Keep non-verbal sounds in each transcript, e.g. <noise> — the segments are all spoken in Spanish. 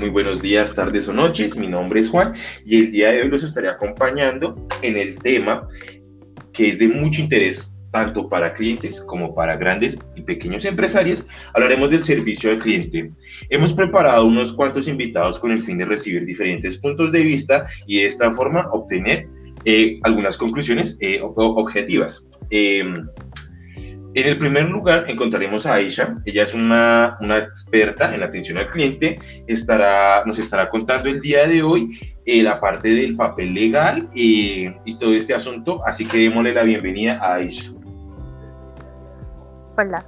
Muy buenos días, tardes o noches. Mi nombre es Juan y el día de hoy los estaré acompañando en el tema que es de mucho interés tanto para clientes como para grandes y pequeños empresarios. Hablaremos del servicio al cliente. Hemos preparado unos cuantos invitados con el fin de recibir diferentes puntos de vista y de esta forma obtener eh, algunas conclusiones eh, objetivas. Em, en el primer lugar encontraremos a Aisha, ella es una, una experta en atención al cliente, estará, nos estará contando el día de hoy eh, la parte del papel legal y todo este asunto, así que démosle la bienvenida a Aisha. Hola.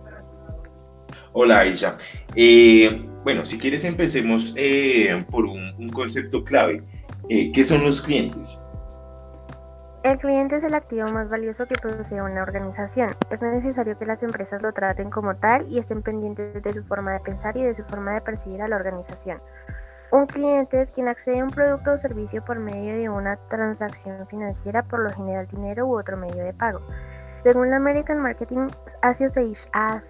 Hola Aisha. Eh, bueno, si quieres empecemos eh, por un, un, concepto clave. ¿Qué son los clientes? El cliente es el activo más valioso que posee una organización. Es necesario que las empresas lo traten como tal y estén pendientes de su forma de pensar y de su forma de percibir a la organización. Un cliente es quien accede a un producto o servicio por medio de una transacción financiera, por lo general dinero u otro medio de pago. Según la American Marketing Association,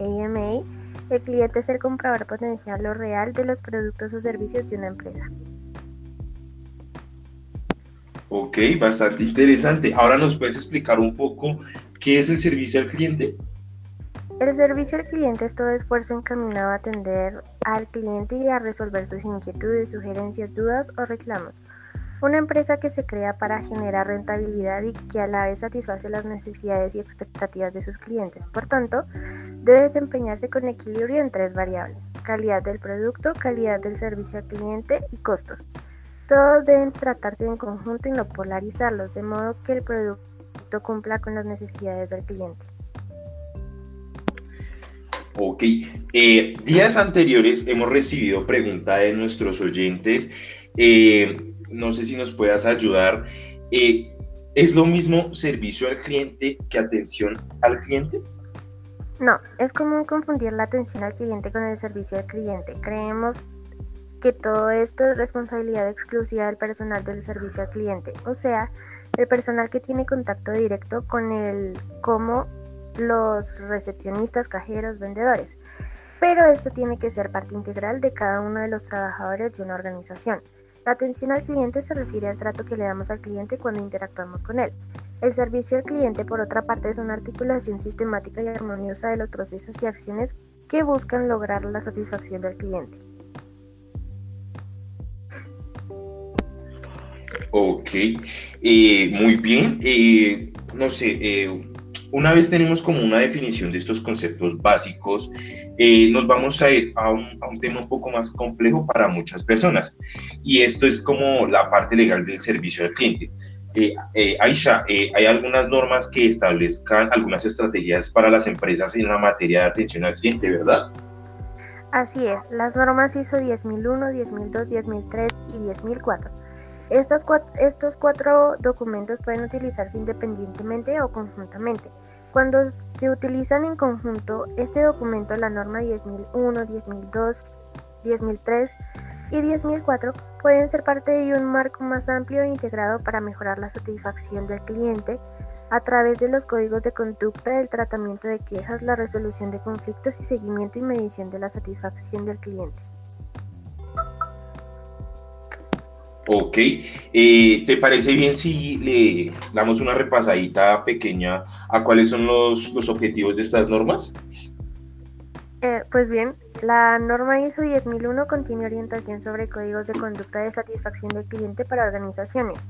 AMA, el cliente es el comprador potencial o real de los productos o servicios de una empresa. Ok, bastante interesante. Ahora nos puedes explicar un poco qué es el servicio al cliente. El servicio al cliente es todo esfuerzo encaminado a atender al cliente y a resolver sus inquietudes, sugerencias, dudas o reclamos. Una empresa que se crea para generar rentabilidad y que a la vez satisface las necesidades y expectativas de sus clientes. Por tanto, debe desempeñarse con equilibrio en tres variables, calidad del producto, calidad del servicio al cliente y costos. Todos deben tratarse en conjunto y no polarizarlos, de modo que el producto cumpla con las necesidades del cliente. Ok, eh, días anteriores hemos recibido preguntas de nuestros oyentes. Eh, no sé si nos puedas ayudar. Eh, ¿Es lo mismo servicio al cliente que atención al cliente? No, es común confundir la atención al cliente con el servicio al cliente. Creemos que todo esto es responsabilidad exclusiva del personal del servicio al cliente, o sea, el personal que tiene contacto directo con el como los recepcionistas, cajeros, vendedores. Pero esto tiene que ser parte integral de cada uno de los trabajadores de una organización. La atención al cliente se refiere al trato que le damos al cliente cuando interactuamos con él. El servicio al cliente, por otra parte, es una articulación sistemática y armoniosa de los procesos y acciones que buscan lograr la satisfacción del cliente. Ok, eh, muy bien. Eh, no sé, eh, una vez tenemos como una definición de estos conceptos básicos, nos vamos a ir a un, tema un poco más complejo para muchas personas. Y esto es como la parte legal del servicio al cliente. Aisha, hay algunas normas que establezcan algunas estrategias para las empresas en la materia de atención al cliente, ¿verdad? Así es, las normas ISO 10001, 10002, 10003 y 10004 estos cuatro documentos pueden utilizarse independientemente o conjuntamente. Cuando se utilizan en conjunto, este documento, la norma 10001, 10002, 10003 y 10004 pueden ser parte de un marco más amplio e integrado para mejorar la satisfacción del cliente a través de los códigos de conducta, el tratamiento de quejas, la resolución de conflictos y seguimiento y medición de la satisfacción del cliente. Ok, eh, ¿te parece bien si le damos una repasadita pequeña a cuáles son los, los objetivos de estas normas? Eh, pues bien, la norma ISO 10001 contiene orientación sobre códigos de conducta de satisfacción del cliente para organizaciones.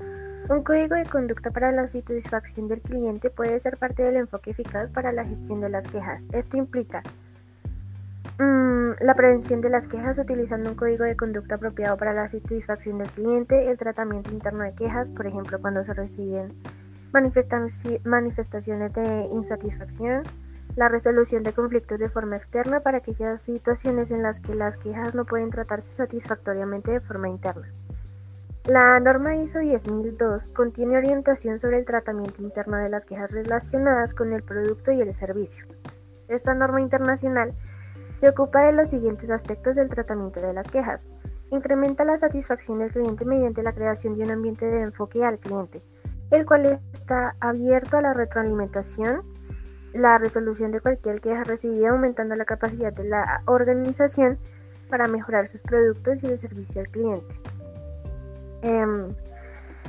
Un código de conducta para la satisfacción del cliente puede ser parte del enfoque eficaz para la gestión de las quejas. Esto implica la prevención de las quejas utilizando un código de conducta apropiado para la satisfacción del cliente, el tratamiento interno de quejas, por ejemplo, cuando se reciben manifestaciones de insatisfacción, la resolución de conflictos de forma externa para aquellas situaciones en las que las quejas no pueden tratarse satisfactoriamente de forma interna. La norma ISO 10002 contiene orientación sobre el tratamiento interno de las quejas relacionadas con el producto y el servicio. Esta norma internacional se ocupa de los siguientes aspectos del tratamiento de las quejas. Incrementa la satisfacción del cliente mediante la creación de un ambiente de enfoque al cliente, el cual está abierto a la retroalimentación, la resolución de cualquier queja recibida aumentando la capacidad de la organización para mejorar sus productos y el servicio al cliente. Em,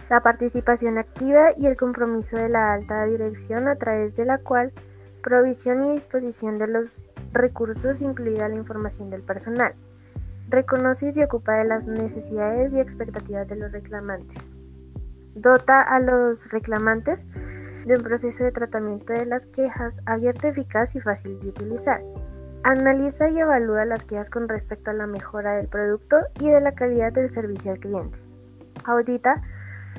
la participación activa y el compromiso de la alta dirección a través de la cual provisión y disposición de los recursos incluida la información del personal. Reconoce y se ocupa de las necesidades y expectativas de los reclamantes. Dota a los reclamantes de un proceso de tratamiento de las quejas abierto, eficaz y fácil de utilizar. Analiza y evalúa las quejas con respecto a la mejora del producto y de la calidad del servicio al cliente. Audita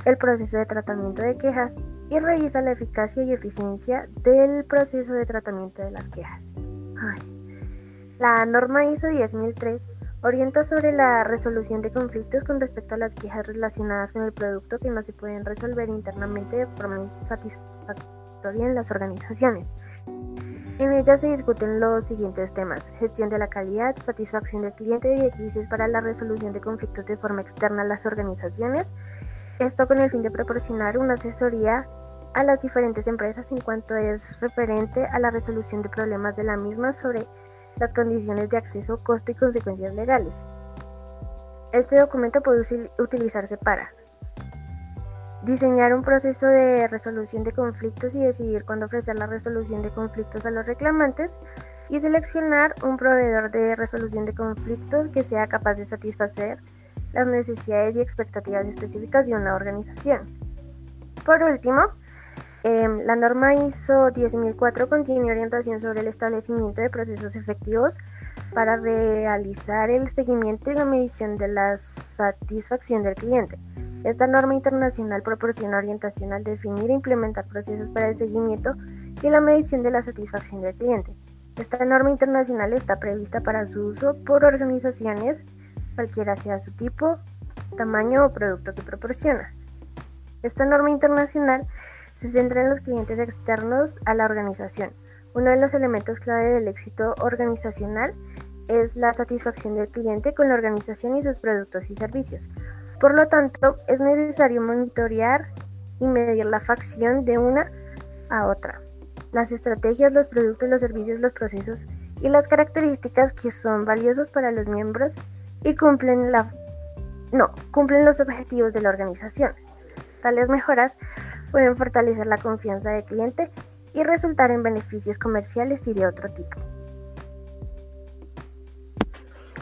el proceso de tratamiento de quejas y revisa la eficacia y eficiencia del proceso de tratamiento de las quejas. La norma ISO 10003 orienta sobre la resolución de conflictos con respecto a las quejas relacionadas con el producto que no se pueden resolver internamente de forma satisfactoria en las organizaciones. En ella se discuten los siguientes temas, gestión de la calidad, satisfacción del cliente y directrices para la resolución de conflictos de forma externa a las organizaciones, esto con el fin de proporcionar una asesoría a las diferentes empresas en cuanto es referente a la resolución de problemas de la misma sobre las condiciones de acceso, costo y consecuencias legales. Este documento puede utilizarse para diseñar un proceso de resolución de conflictos y decidir cuándo ofrecer la resolución de conflictos a los reclamantes y seleccionar un proveedor de resolución de conflictos que sea capaz de satisfacer las necesidades y expectativas específicas de una organización. Por último, Em, la norma ISO 10004 contiene orientación sobre el establecimiento de procesos efectivos para realizar el seguimiento y la medición de la satisfacción del cliente. Esta norma internacional proporciona orientación al definir e implementar procesos para el seguimiento y la medición de la satisfacción del cliente. Esta norma internacional está prevista para su uso por organizaciones, cualquiera sea su tipo, tamaño o producto que proporciona. Esta norma internacional se centra en los clientes externos a la organización. Uno de los elementos clave del éxito organizacional es la satisfacción del cliente con la organización y sus productos y servicios. Por lo tanto, es necesario monitorear y medir la facción de una a otra. Las estrategias, los productos, los servicios, los procesos y las características que son valiosos para los miembros y cumplen la no, cumplen los objetivos de la organización. Tales mejoras pueden fortalecer la confianza del cliente y resultar en beneficios comerciales y de otro tipo.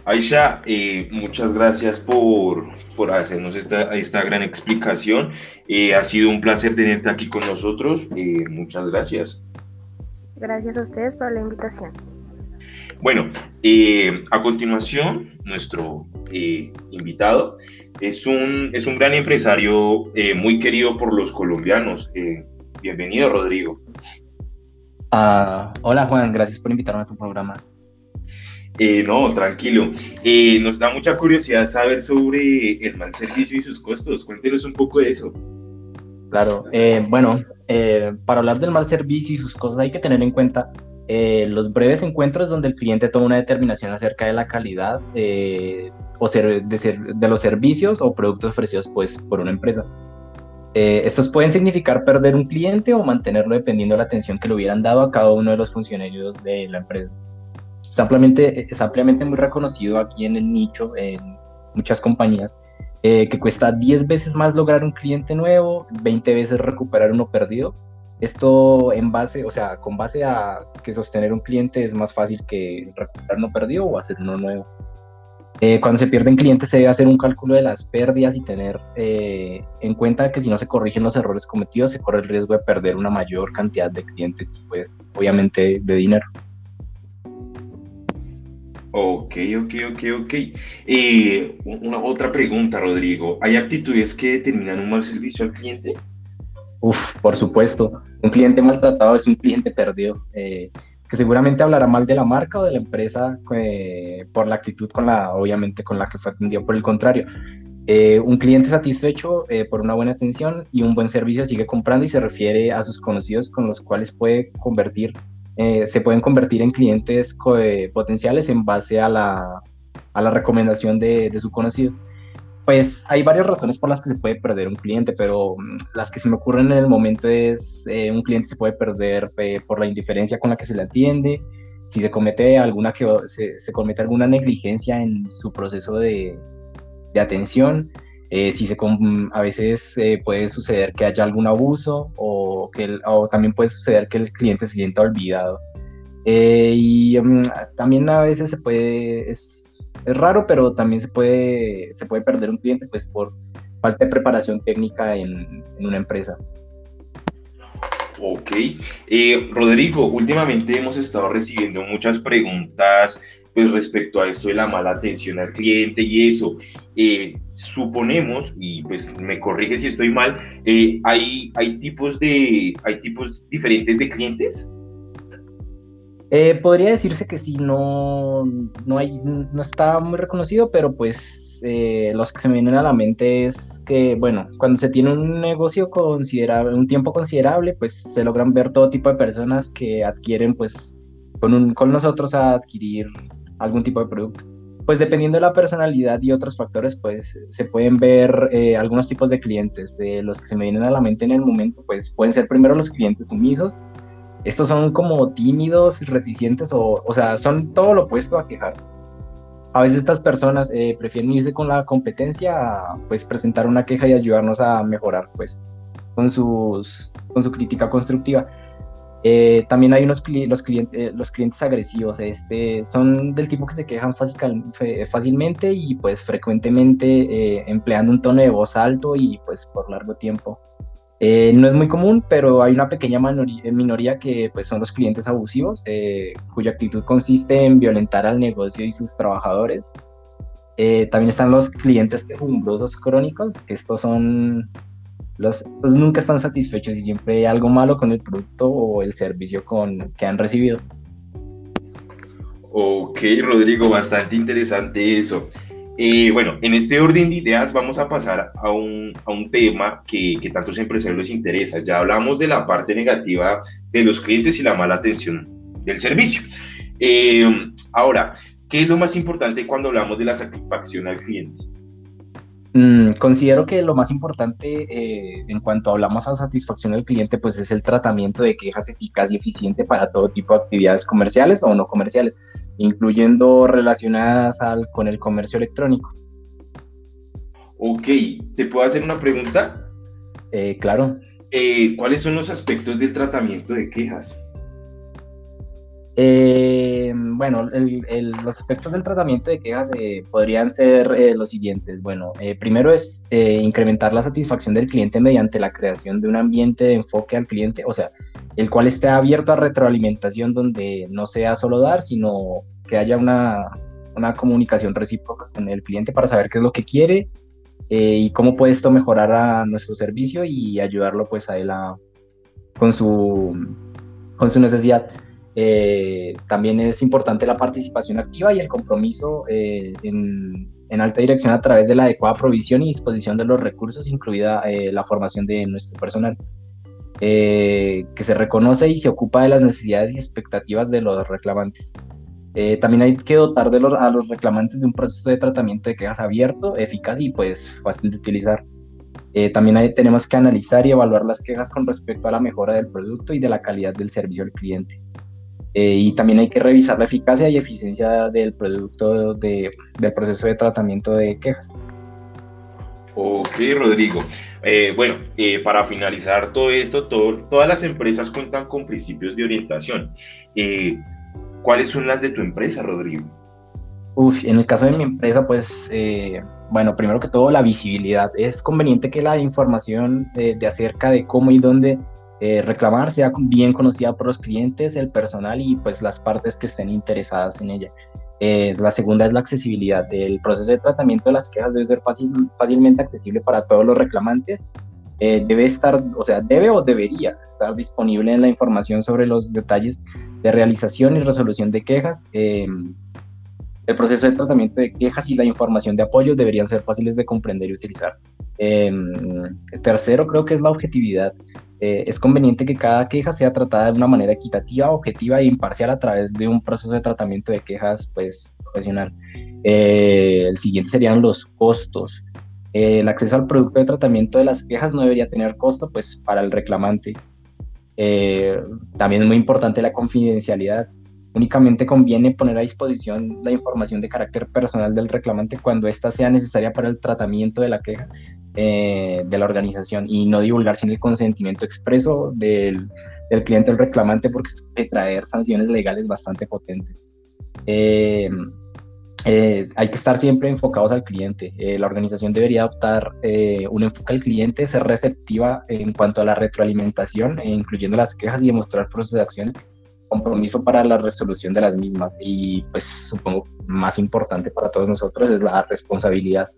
Aisha, eh, muchas gracias por, por hacernos esta, esta, gran explicación. Eh, ha sido un placer tenerte aquí con nosotros. Eh, muchas gracias. Gracias a ustedes por la invitación. Bueno, a continuación, nuestro invitado es un, es un gran empresario eh, muy querido por los colombianos. Eh, bienvenido, Rodrigo. Ah, hola, Juan. Gracias por invitarme a tu programa. Eh, no, tranquilo. nos da mucha curiosidad saber sobre el mal servicio y sus costos. Cuéntenos un poco de eso. Claro. bueno, para hablar del mal servicio y sus costos hay que tener en cuenta los breves encuentros donde el cliente toma una determinación acerca de la calidad o ser, de, los servicios o productos ofrecidos pues, por una empresa. Eh, estos pueden significar perder un cliente o mantenerlo dependiendo de la atención que le hubieran dado a cada uno de los funcionarios de la empresa. Es ampliamente, es ampliamente muy reconocido aquí en el nicho, en muchas compañías, eh, que cuesta 10 veces más lograr un cliente nuevo, 20 veces recuperar uno perdido. Esto en base, o sea, con base a que sostener un cliente es más fácil que recuperar uno perdido o hacer uno nuevo. Eh, cuando se pierden clientes se debe hacer un cálculo de las pérdidas y tener eh, en cuenta que si no se corrigen los errores cometidos se corre el riesgo de perder una mayor cantidad de clientes y pues obviamente de dinero. Ok, ok, ok, ok. Eh, una otra pregunta, Rodrigo. ¿Hay actitudes que determinan un mal servicio al cliente? Uf, por supuesto. Un cliente maltratado es un cliente perdido que seguramente hablará mal de la marca o de la empresa eh, por la actitud con la, obviamente, con la que fue atendido. Por el contrario, eh, un cliente satisfecho eh, por una buena atención y un buen servicio sigue comprando y se refiere a sus conocidos con los cuales puede convertir, se pueden convertir en clientes potenciales en base a la, a la recomendación de, de su conocido. Pues hay varias razones por las que se puede perder un cliente, pero mm, las que se me ocurren en el momento es eh, un cliente se puede perder eh, por la indiferencia con la que se le atiende, si se comete alguna, que, se, se comete alguna negligencia en su proceso de, de atención, eh, si se, a veces eh, puede suceder que haya algún abuso o, que o también puede suceder que el cliente se sienta olvidado. Eh, y mm, también a veces se puede, es, es, raro, pero también se puede, se puede perder un cliente pues por falta de preparación técnica en, una empresa. Ok. Eh, Rodrigo, últimamente hemos estado recibiendo muchas preguntas pues, respecto a esto de la mala atención al cliente y eso. Eh, suponemos, y pues me corrige si estoy mal, eh, hay, hay, tipos de, hay tipos diferentes de clientes. Podría decirse que sí, no, no, hay, no está muy reconocido, pero pues eh, los que se me vienen a la mente es que, bueno, cuando se tiene un negocio considerable, un tiempo considerable, pues se logran ver todo tipo de personas que adquieren, pues, con, un, con nosotros a adquirir algún tipo de producto. Pues dependiendo de la personalidad y otros factores, pues se pueden ver eh, algunos tipos de clientes. Eh, los que se me vienen a la mente en el momento, pues pueden ser primero los clientes sumisos. Estos son como tímidos, reticentes o, o sea, son todo lo opuesto a quejarse. A veces estas personas eh, prefieren irse con la competencia a pues presentar una queja y ayudarnos a mejorar pues con sus con su crítica constructiva. Eh, también hay unos los clientes los clientes agresivos este son del tipo que se quejan fácilmente y pues frecuentemente eh, empleando un tono de voz alto y pues por largo tiempo eh, no es muy común, pero hay una pequeña minoría que pues, son los clientes abusivos, eh, cuya actitud consiste en violentar al negocio y sus trabajadores. Eh, también están los clientes quejumbrosos crónicos, estos son los pues, nunca están satisfechos y siempre hay algo malo con el producto o el servicio con, que han recibido. Ok, Rodrigo, bastante interesante eso. Eh, bueno, en este orden de ideas vamos a pasar a un, a un tema que, que tantos empresarios les interesa. Ya hablamos de la parte negativa de los clientes y la mala atención del servicio. Eh, ahora, ¿qué es lo más importante cuando hablamos de la satisfacción al cliente? Mm, considero que lo más importante eh, en cuanto hablamos a satisfacción al cliente, pues es el tratamiento de quejas eficaz y eficiente para todo tipo de actividades comerciales o no comerciales incluyendo relacionadas al, con el comercio electrónico. Ok, ¿te puedo hacer una pregunta? Eh, claro. Eh, ¿Cuáles son los aspectos del tratamiento de quejas? Eh, bueno, los aspectos del tratamiento de quejas podrían ser los siguientes. Bueno, primero es incrementar la satisfacción del cliente mediante la creación de un ambiente de enfoque al cliente, o sea, el cual esté abierto a retroalimentación donde no sea solo dar, sino que haya una, una comunicación recíproca con el cliente para saber qué es lo que quiere eh, y cómo puede esto mejorar a nuestro servicio y ayudarlo pues a él a, con, su, con su necesidad. Eh, también es importante la participación activa y el compromiso eh, en, en, alta dirección a través de la adecuada provisión y disposición de los recursos, incluida la formación de nuestro personal. Eh, que se reconoce y se ocupa de las necesidades y expectativas de los reclamantes. Eh, también hay que dotar de los, a los reclamantes de un proceso de tratamiento de quejas abierto, eficaz y pues fácil de utilizar. Eh, también tenemos que analizar y evaluar las quejas con respecto a la mejora del producto y de la calidad del servicio al cliente. y también hay que revisar la eficacia y eficiencia del producto de, del proceso de tratamiento de quejas. Ok, Rodrigo. Eh, bueno, eh, para finalizar todo esto, todas las empresas cuentan con principios de orientación. Eh, ¿Cuáles son las de tu empresa, Rodrigo? Uf, en el caso de mi empresa, pues, bueno, primero que todo, la visibilidad. Es conveniente que la información de acerca de cómo y dónde reclamar sea bien conocida por los clientes, el personal y pues las partes que estén interesadas en ella la segunda es la accesibilidad. El proceso de tratamiento de las quejas debe ser fácil, fácilmente accesible para todos los reclamantes. Eh, debe estar, o sea, debe o debería estar disponible en la información sobre los detalles de realización y resolución de quejas. Em, el proceso de tratamiento de quejas y la información de apoyo deberían ser fáciles de comprender y utilizar. Em, tercero, creo que es la objetividad. Eh, es conveniente que cada queja sea tratada de una manera equitativa, objetiva e imparcial a través de un proceso de tratamiento de quejas pues, profesional. Eh, el siguiente serían los costos. Eh, el acceso al producto de tratamiento de las quejas no debería tener costo pues, para el reclamante. también es muy importante la confidencialidad. Únicamente conviene poner a disposición la información de carácter personal del reclamante cuando ésta sea necesaria para el tratamiento de la queja eh, de la organización y no divulgar sin el consentimiento expreso del, del cliente o reclamante porque puede traer sanciones legales bastante potentes. Eh, eh, hay que estar siempre enfocados al cliente. la organización debería adoptar un enfoque al cliente, ser receptiva en cuanto a la retroalimentación, incluyendo las quejas y demostrar procesos de acciones compromiso para la resolución de las mismas y pues supongo más importante para todos nosotros es la responsabilidad.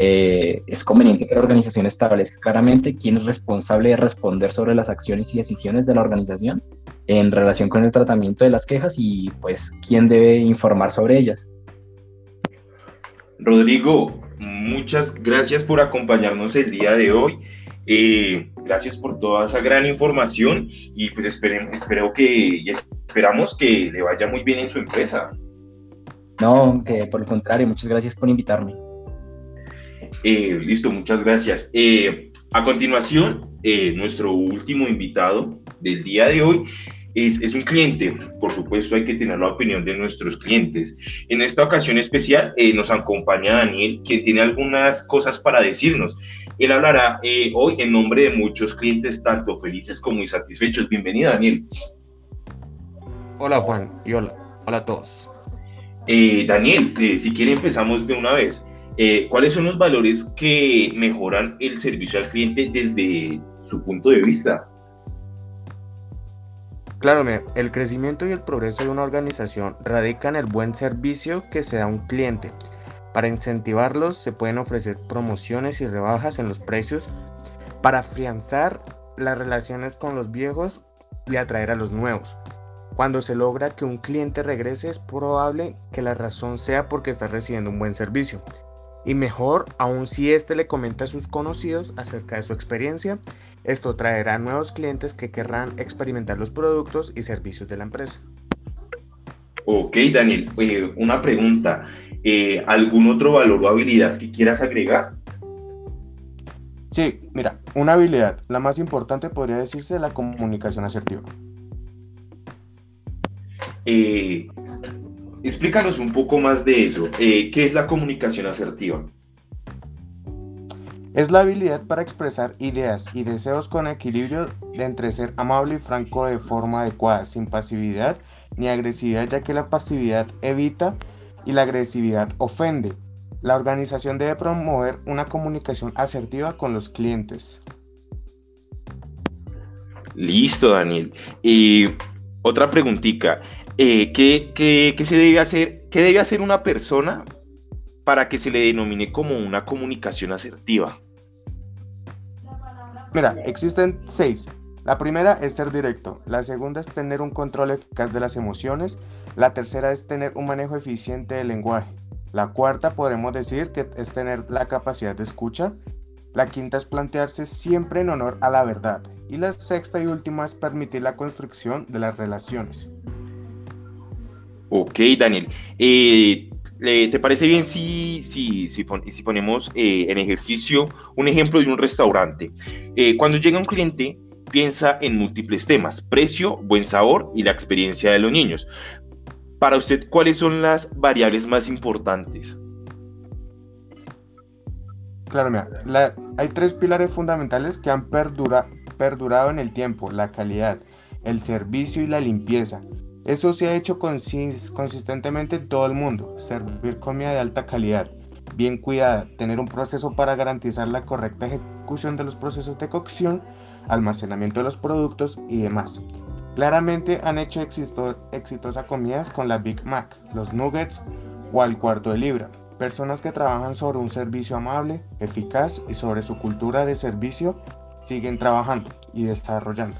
Eh, es conveniente que la organización establezca claramente quién es responsable de responder sobre las acciones y decisiones de la organización en relación con el tratamiento de las quejas y pues quién debe informar sobre ellas. Rodrigo, muchas gracias por acompañarnos el día de hoy. Eh, gracias por toda esa gran información y pues esperen, espero que esperamos que le vaya muy bien en su empresa. No, que por el contrario, muchas gracias por invitarme. Eh, listo, muchas gracias. Eh, a continuación, nuestro último invitado del día de hoy es, es, un cliente. Por supuesto, hay que tener la opinión de nuestros clientes. En esta ocasión especial nos acompaña Daniel, quien tiene algunas cosas para decirnos. Él hablará eh, hoy en nombre de muchos clientes, tanto felices como insatisfechos. Bienvenido, Daniel. Hola, Juan, y hola. Hola a todos. Eh, Daniel, eh, si quiere empezamos de una vez. ¿Cuáles son los valores que mejoran el servicio al cliente desde su punto de vista? Claro, el crecimiento y el progreso de una organización radican en el buen servicio que se da a un cliente para incentivarlos se pueden ofrecer promociones y rebajas en los precios para afianzar las relaciones con los viejos y atraer a los nuevos. Cuando se logra que un cliente regrese es probable que la razón sea porque está recibiendo un buen servicio. Y mejor aún si éste le comenta a sus conocidos acerca de su experiencia, esto traerá nuevos clientes que querrán experimentar los productos y servicios de la empresa. Ok, Daniel, una pregunta. Eh, ¿algún otro valor o habilidad que quieras agregar? Sí, mira, una habilidad, la más importante podría decirse la comunicación asertiva. Eh, explícanos un poco más de eso. Eh, ¿Qué es la comunicación asertiva? Es la habilidad para expresar ideas y deseos con equilibrio de entre ser amable y franco de forma adecuada, sin pasividad ni agresividad, ya que la pasividad evita y la agresividad ofende. La organización debe promover una comunicación asertiva con los clientes. Listo, Daniel. Y otra preguntita. Eh, ¿qué, se debe hacer? ¿Qué debe hacer una persona para que se le denomine como una comunicación asertiva? Mira, existen seis. La primera es ser directo, la segunda es tener un control eficaz de las emociones, la tercera es tener un manejo eficiente del lenguaje, la cuarta podremos decir que es tener la capacidad de escucha, la quinta es plantearse siempre en honor a la verdad y la sexta y última es permitir la construcción de las relaciones. Ok, Daniel. Eh, ¿Te parece bien si, si, si, ponemos eh, en ejercicio un ejemplo de un restaurante? Eh, cuando llega un cliente, piensa en múltiples temas, precio, buen sabor y la experiencia de los niños. Para usted, ¿cuáles son las variables más importantes? Claro, mira, hay tres pilares fundamentales que han perdurado en el tiempo, la calidad, el servicio y la limpieza. Eso se ha hecho consistentemente en todo el mundo, servir comida de alta calidad, bien cuidada, tener un proceso para garantizar la correcta ejecución de los procesos de cocción almacenamiento de los productos y demás. Claramente han hecho exitosas comidas con la Big Mac, los nuggets o al cuarto de libra. Personas que trabajan sobre un servicio amable, eficaz y sobre su cultura de servicio siguen trabajando y desarrollando.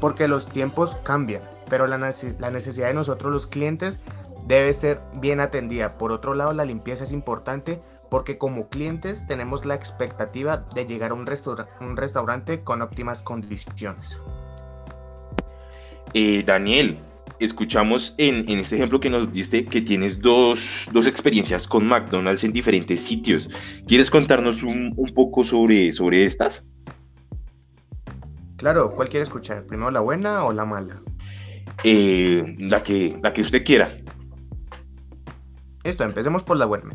Porque los tiempos cambian, pero la, la necesidad de nosotros los clientes debe ser bien atendida. Por otro lado, la limpieza es importante porque como clientes tenemos la expectativa de llegar a un, un restaurante con óptimas condiciones. Eh, Daniel, escuchamos en, este ejemplo que nos diste que tienes dos, experiencias con McDonald's en diferentes sitios. ¿Quieres contarnos un, poco sobre, sobre estas? Claro, ¿cuál quieres escuchar? ¿Primero la buena o la mala? Eh, la, que, la que usted quiera. Listo, empecemos por la buena.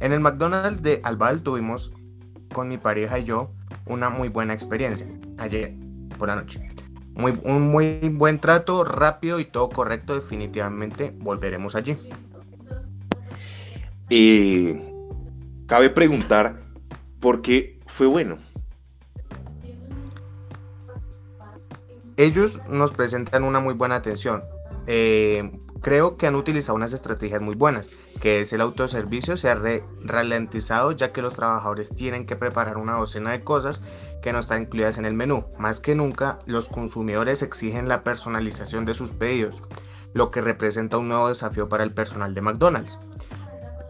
En el McDonald's de Albal tuvimos con mi pareja y yo una muy buena experiencia ayer por la noche. Muy, un muy buen trato, rápido y todo correcto. Definitivamente volveremos allí. Eh, cabe preguntar por qué fue bueno. Ellos nos presentan una muy buena atención. Eh, creo que han utilizado unas estrategias muy buenas, que es el autoservicio se ha ralentizado ya que los trabajadores tienen que preparar una docena de cosas que no están incluidas en el menú. Más que nunca, los consumidores exigen la personalización de sus pedidos, lo que representa un nuevo desafío para el personal de McDonald's.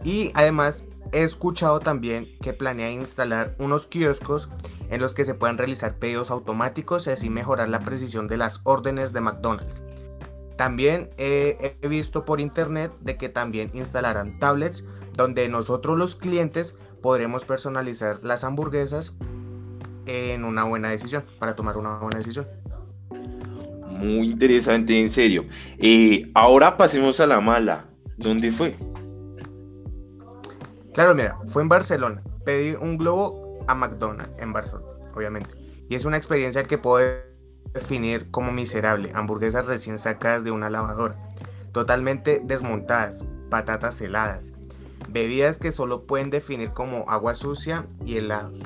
Y además he escuchado también que planea instalar unos kioscos en los que se puedan realizar pedidos automáticos y así mejorar la precisión de las órdenes de McDonald's. También he visto por internet de que también instalarán tablets donde nosotros los clientes podremos personalizar las hamburguesas en una buena decisión, para tomar una buena decisión. Muy interesante, en serio. Eh, ahora pasemos a la mala. ¿Dónde fue? Claro, mira, fue en Barcelona. Pedí un globo a McDonald's en Barcelona, obviamente. Y es una experiencia que puedo definir como miserable. Hamburguesas recién sacadas de una lavadora, totalmente desmontadas, patatas heladas, bebidas que solo pueden definir como agua sucia y helados.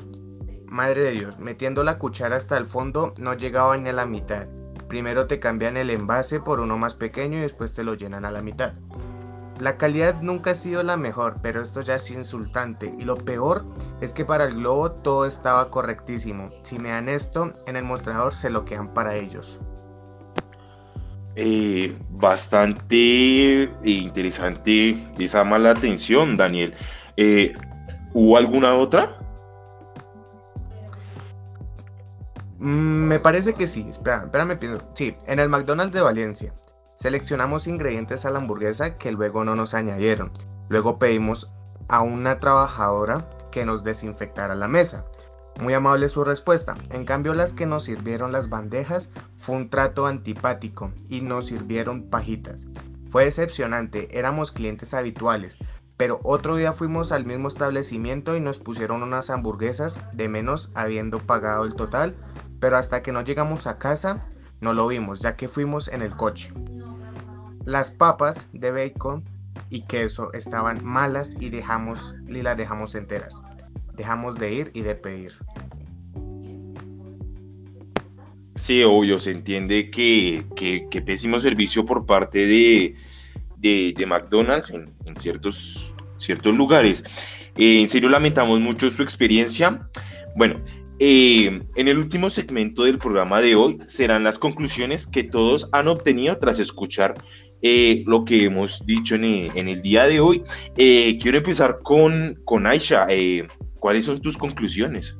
Madre de Dios, metiendo la cuchara hasta el fondo no llegaba ni a la mitad. Primero te cambian el envase por uno más pequeño y después te lo llenan a la mitad. La calidad nunca ha sido la mejor, pero esto ya es insultante. Y lo peor es que para el globo todo estaba correctísimo. Si me dan esto, en el mostrador se lo quedan para ellos. Eh, bastante interesante esa mala atención, Daniel. Eh, ¿Hubo alguna otra? Mm, me parece que sí. Espera, espérame, pienso. Sí, en el McDonald's de Valencia. Seleccionamos ingredientes a la hamburguesa que luego no nos añadieron. Luego pedimos a una trabajadora que nos desinfectara la mesa. Muy amable su respuesta. En cambio, las que nos sirvieron las bandejas fue un trato antipático y nos sirvieron pajitas. Fue decepcionante, éramos clientes habituales, pero otro día fuimos al mismo establecimiento y nos pusieron unas hamburguesas de menos habiendo pagado el total, pero hasta que no llegamos a casa no lo vimos ya que fuimos en el coche. Las papas de bacon y queso estaban malas y, dejamos, y las dejamos enteras. Dejamos de ir y de pedir. Sí, obvio, se entiende que, que, pésimo servicio por parte de, de, McDonald's en, ciertos, ciertos lugares. Eh, en serio, lamentamos mucho su experiencia. Bueno, eh, en el último segmento del programa de hoy serán las conclusiones que todos han obtenido tras escuchar eh, lo que hemos dicho en, eh, el día de hoy. Eh, quiero empezar con, con Aisha. ¿Cuáles son tus conclusiones?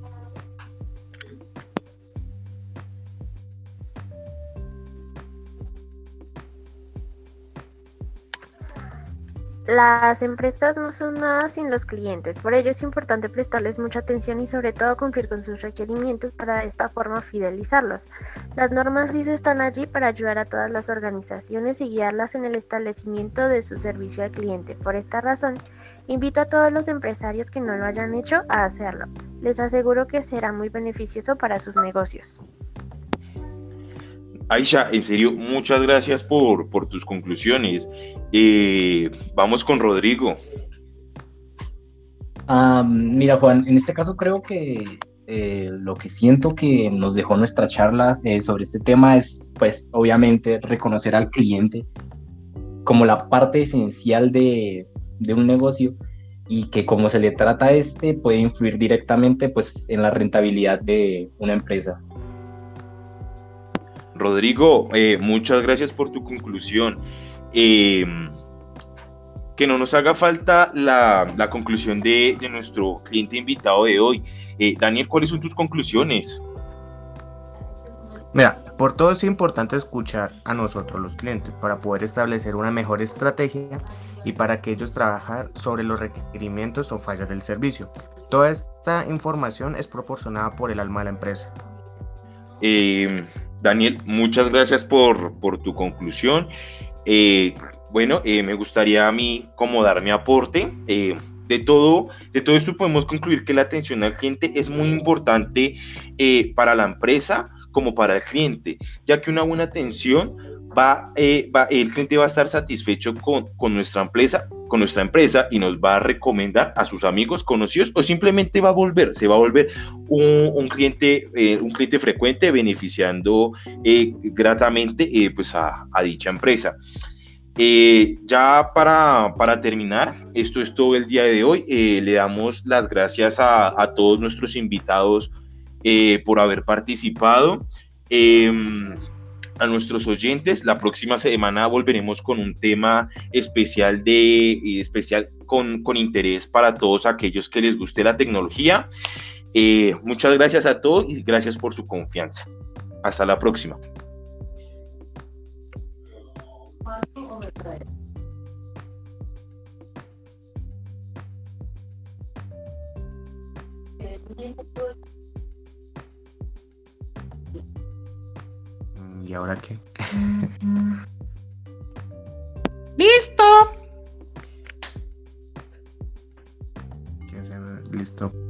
Las empresas no son nada sin los clientes, por ello es importante prestarles mucha atención y sobre todo cumplir con sus requerimientos para de esta forma fidelizarlos. Las normas sí están allí para ayudar a todas las organizaciones y guiarlas en el establecimiento de su servicio al cliente. Por esta razón, invito a todos los empresarios que no lo hayan hecho a hacerlo. Les aseguro que será muy beneficioso para sus negocios. Aisha, en serio, muchas gracias por, tus conclusiones. Eh, vamos con Rodrigo. mira, Juan, en este caso creo que eh, lo que siento que nos dejó nuestra charla eh, sobre este tema es, pues, obviamente, reconocer al cliente como la parte esencial de, de un negocio y que como se le trata a este puede influir directamente pues en la rentabilidad de una empresa. Rodrigo, muchas gracias por tu conclusión. Em, que no nos haga falta la, conclusión de, nuestro cliente invitado de hoy. Eh, Daniel, ¿cuáles son tus conclusiones? Mira, por todo es importante escuchar a nosotros los clientes para poder establecer una mejor estrategia y para que ellos trabajar sobre los requerimientos o fallas del servicio. Toda esta información es proporcionada por el alma de la empresa. Em, Daniel, muchas gracias por, por tu conclusión. Eh, bueno, eh, me gustaría a mí como dar mi aporte. Eh, de todo, de todo esto podemos concluir que la atención al cliente es muy importante para la empresa como para el cliente, ya que una buena atención va, va el cliente va a estar satisfecho con, con nuestra empresa con nuestra empresa y nos va a recomendar a sus amigos conocidos o simplemente va a volver, se va a volver un, cliente, eh, un cliente frecuente beneficiando eh, gratamente eh, pues a, dicha empresa. ya para, para, terminar, esto es todo el día de hoy. le damos las gracias a, a todos nuestros invitados por haber participado. A nuestros oyentes. La próxima semana volveremos con un tema especial de especial con, con interés para todos aquellos que les guste la tecnología. Eh, muchas gracias a todos y gracias por su confianza. Hasta la próxima. Ahora qué? ¡Listo! <laughs> ¿Qué Listo.